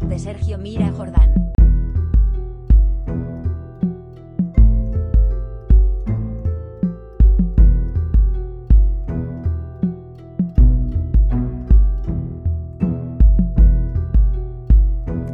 De Sergio Mira Jordán.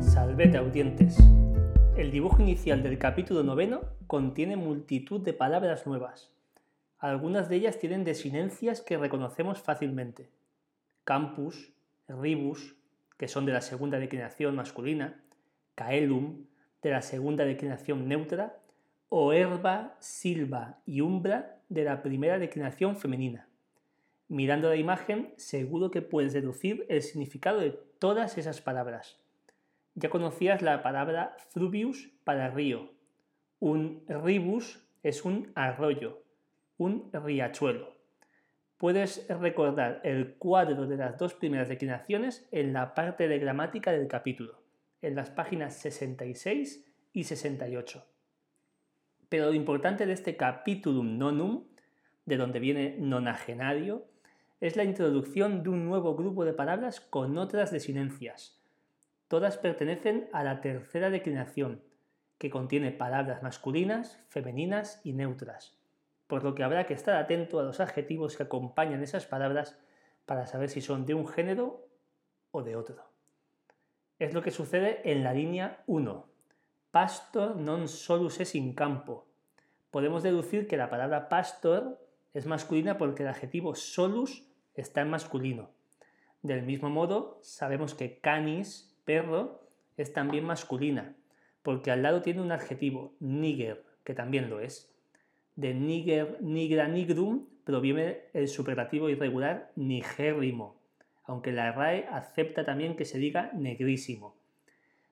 Salvete audientes. El dibujo inicial del capítulo noveno contiene multitud de palabras nuevas. Algunas de ellas tienen desinencias que reconocemos fácilmente. Campus, ribus, que son de la segunda declinación masculina, caelum, de la segunda declinación neutra, o herba, silva y umbra, de la primera declinación femenina. Mirando la imagen, seguro que puedes deducir el significado de todas esas palabras. Ya conocías la palabra fluvius para río. Un ribus es un arroyo un riachuelo. Puedes recordar el cuadro de las dos primeras declinaciones en la parte de gramática del capítulo, en las páginas 66 y 68. Pero lo importante de este capitulum nonum, de donde viene nonagenario, es la introducción de un nuevo grupo de palabras con otras desinencias. Todas pertenecen a la tercera declinación, que contiene palabras masculinas, femeninas y neutras por lo que habrá que estar atento a los adjetivos que acompañan esas palabras para saber si son de un género o de otro. Es lo que sucede en la línea 1. Pastor non solus es in campo. Podemos deducir que la palabra pastor es masculina porque el adjetivo solus está en masculino. Del mismo modo, sabemos que canis, perro, es también masculina, porque al lado tiene un adjetivo, niger, que también lo es de niger, nigra, nigrum proviene el superlativo irregular nigérrimo, aunque la RAE acepta también que se diga negrísimo.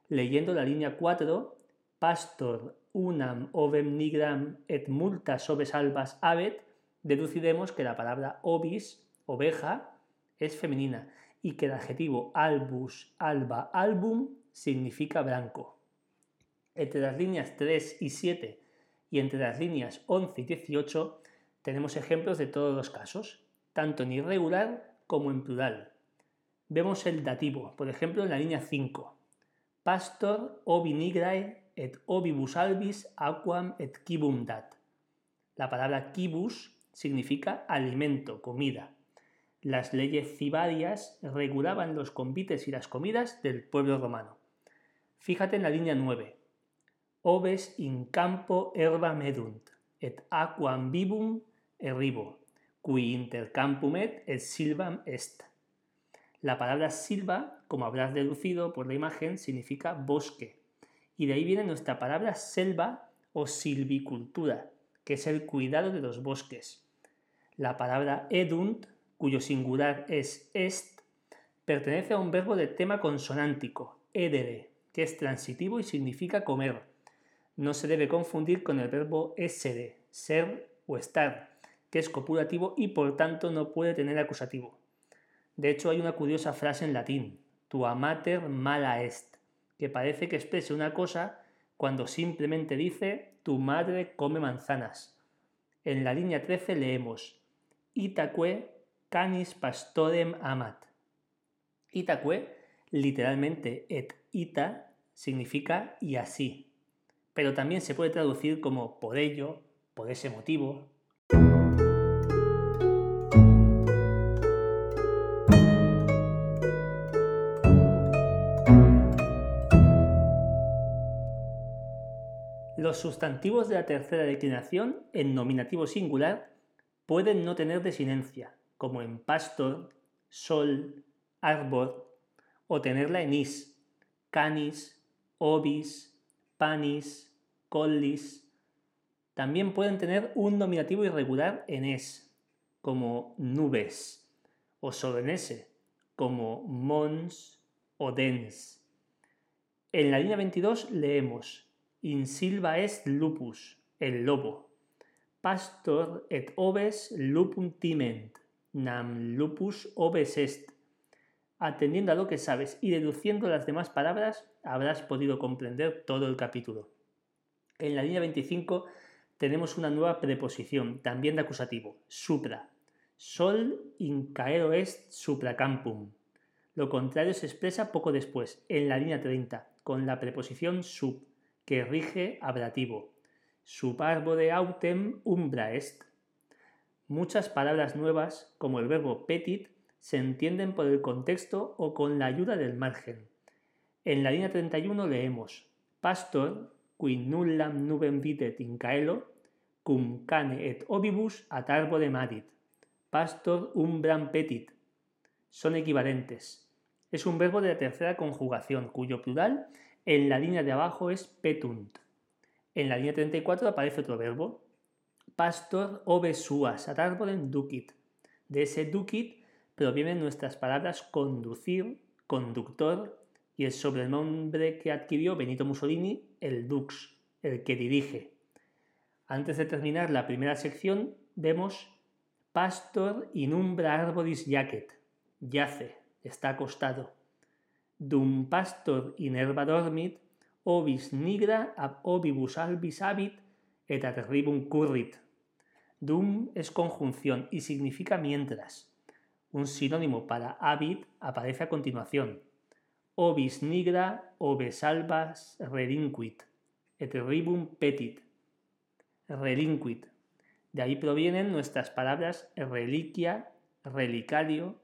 Leyendo la línea 4, pastor unam ovem nigram et multas oves albas avet, deduciremos que la palabra ovis, oveja, es femenina y que el adjetivo albus, alba, album significa blanco. Entre las líneas 3 y 7 y entre las líneas 11 y 18 tenemos ejemplos de todos los casos, tanto en irregular como en plural. Vemos el dativo, por ejemplo en la línea 5. Pastor obi nigrae et obibus albis aquam et kibum dat. La palabra kibus significa alimento, comida. Las leyes cibarias regulaban los convites y las comidas del pueblo romano. Fíjate en la línea 9 oves in campo herba medunt, et aquam vivum erribo, qui intercampum et, et silvam est. La palabra silva, como habrás deducido por la imagen, significa bosque, y de ahí viene nuestra palabra selva o silvicultura, que es el cuidado de los bosques. La palabra edunt, cuyo singular es est, pertenece a un verbo de tema consonántico, edere, que es transitivo y significa comer no se debe confundir con el verbo essere, ser o estar, que es copulativo y por tanto no puede tener acusativo. De hecho, hay una curiosa frase en latín, tu amater mala est, que parece que exprese una cosa cuando simplemente dice tu madre come manzanas. En la línea 13 leemos Itaque canis pastorem amat. Itaque, literalmente et ita, significa y así, pero también se puede traducir como por ello, por ese motivo. Los sustantivos de la tercera declinación en nominativo singular pueden no tener desinencia, como en pastor, sol, árbol, o tenerla en is, canis, ovis, panis, collis. También pueden tener un nominativo irregular en es, como nubes, o solo en s, como mons o dens. En la línea 22 leemos In silva est lupus, el lobo. Pastor et oves lupum timent, nam lupus oves est. Atendiendo a lo que sabes y deduciendo las demás palabras, habrás podido comprender todo el capítulo. En la línea 25 tenemos una nueva preposición, también de acusativo, supra. Sol in caero est supracampum. Lo contrario se expresa poco después, en la línea 30, con la preposición sub, que rige abrativo. Sub arbore autem umbra est. Muchas palabras nuevas, como el verbo petit, se entienden por el contexto o con la ayuda del margen. En la línea 31 leemos Pastor, qui nullam nubem videt in caelo, cum cane et obibus at arbore marit. Pastor umbram petit. Son equivalentes. Es un verbo de la tercera conjugación, cuyo plural en la línea de abajo es petunt. En la línea 34 aparece otro verbo, pastor obe suas ad arborem ducit. De ese ducit provienen nuestras palabras conducir, conductor y el sobrenombre que adquirió Benito Mussolini, el dux, el que dirige. Antes de terminar la primera sección, vemos pastor inumbra arboris jacet, yace, está acostado. Dum pastor in herba dormit, ovis nigra ab obibus albis habit et ad currit. Dum es conjunción y significa mientras. Un sinónimo para habit aparece a continuación. Ovis nigra, oves albas, relinquit, et ribum petit. Relinquit. De ahí provienen nuestras palabras reliquia, relicario,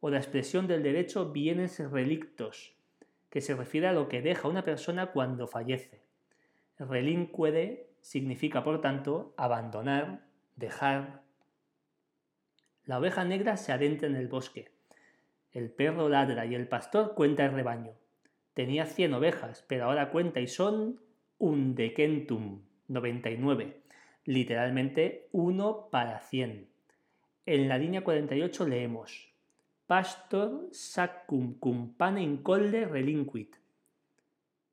o la expresión del derecho bienes relictos, que se refiere a lo que deja una persona cuando fallece. Relinquere significa, por tanto, abandonar, dejar. La oveja negra se adentra en el bosque. El perro ladra y el pastor cuenta el rebaño. Tenía 100 ovejas, pero ahora cuenta y son un decentum, 99, literalmente uno para 100. En la línea 48 leemos pastor sacum cum pane incolde relinquit.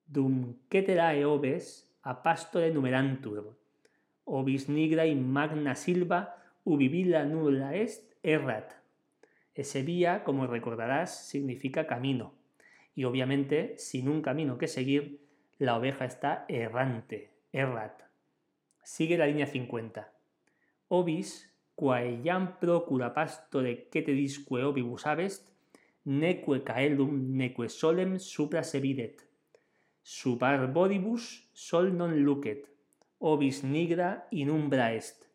Dum ceterae oves a pastore numerantur. Obis nigra in magna silva ubi villa nulla est errat. Ese vía, como recordarás, significa camino. Y obviamente, sin un camino que seguir, la oveja está errante, errat. Sigue la línea 50. Obis quae iam procura pastore disque obibus abest, neque caelum neque solem supra se videt. Sub arboribus sol non lucet, obis nigra in umbra est.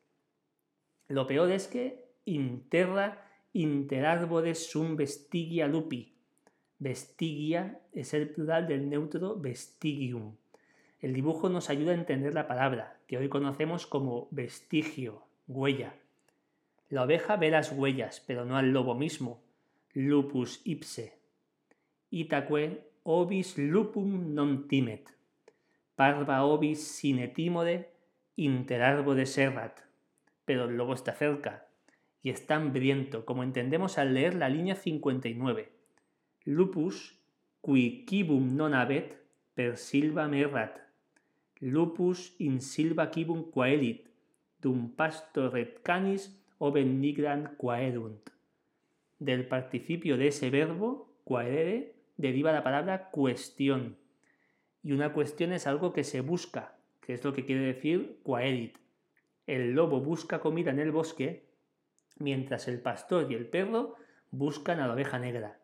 Lo peor es que in terra inter arbores sum vestigia lupi. Vestigia es el plural del neutro vestigium. El dibujo nos ayuda a entender la palabra, que hoy conocemos como vestigio, huella. La oveja ve las huellas, pero no al lobo mismo. Lupus ipse. Itaque obis lupum non timet. Parva obis sine timore inter arbore serrat. Pero el lobo está cerca y está hambriento, como entendemos al leer la línea 59. Lupus qui quibum non habet per silva merrat. Lupus in silva quibum quaelit, dum pastor et canis o benigran quaerunt. Del participio de ese verbo, quaerere, deriva la palabra cuestión. Y una cuestión es algo que se busca, que es lo que quiere decir quaerit. El lobo busca comida en el bosque, mientras el pastor y el perro buscan a la oveja negra.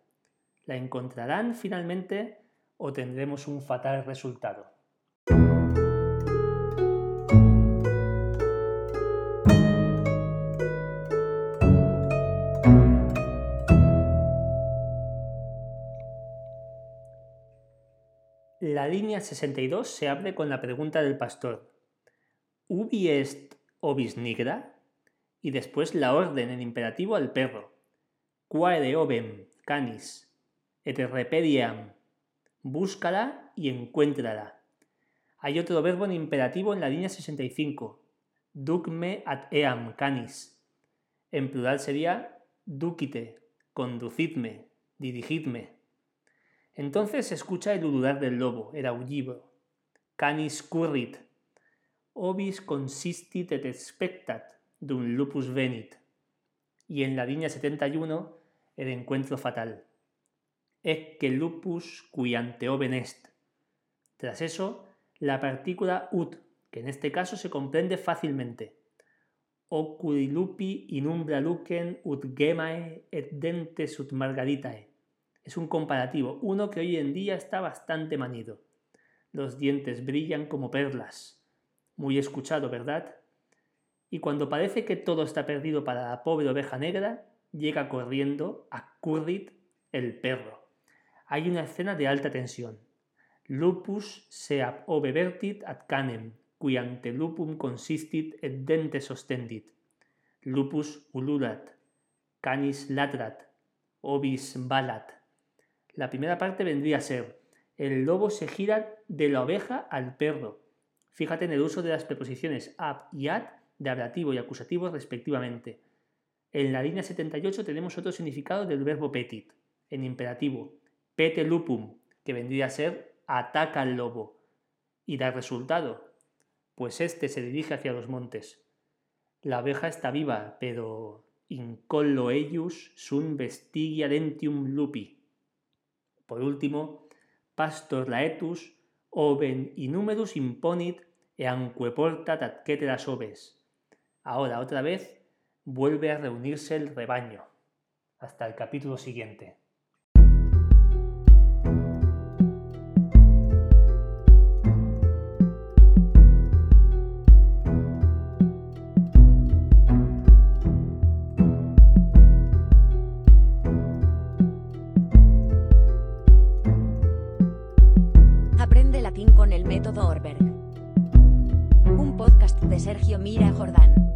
¿La encontrarán finalmente o tendremos un fatal resultado? La línea 62 se abre con la pregunta del pastor. ¿Ubi est obis nigra? Y después la orden en imperativo al perro. Quaere obem canis et repediam. Búscala y encuéntrala. Hay otro verbo en imperativo en la línea 65. Ducme at eam canis. En plural sería ducite, conducidme, dirigidme. Entonces escucha el ulular del lobo, el aullido. Canis currit. Obis consistit et expectat, dum lupus venit. Y en la línea 71, el encuentro fatal. Ecce lupus qui ante oben est. Tras eso, la partícula ut, que en este caso se comprende fácilmente. Oculi lupi in umbra lucen ut gemae et dentes ut margaritae Es un comparativo, uno que hoy en día está bastante manido. Los dientes brillan como perlas. Muy escuchado, ¿verdad? Y cuando parece que todo está perdido para la pobre oveja negra, llega corriendo a Currit el perro. Hay una escena de alta tensión. Lupus seab obevertit ad canem, qui ante lupum consistit et dentes ostendit. Lupus ululat, canis latrat, obis balat. La primera parte vendría a ser, el lobo se gira de la oveja al perro. Fíjate en el uso de las preposiciones ab y ad de ablativo y acusativo respectivamente. En la línea 78 tenemos otro significado del verbo petit, en imperativo, pete lupum, que vendría a ser ataca al lobo. Y da resultado, pues éste se dirige hacia los montes. La oveja está viva, pero incollo eius sun vestigia dentium lupi. Por último, pastor laetus oven innumerus imponit e anque portat ad ceteras oves. Ahora, otra vez, vuelve a reunirse el rebaño. Hasta el capítulo siguiente.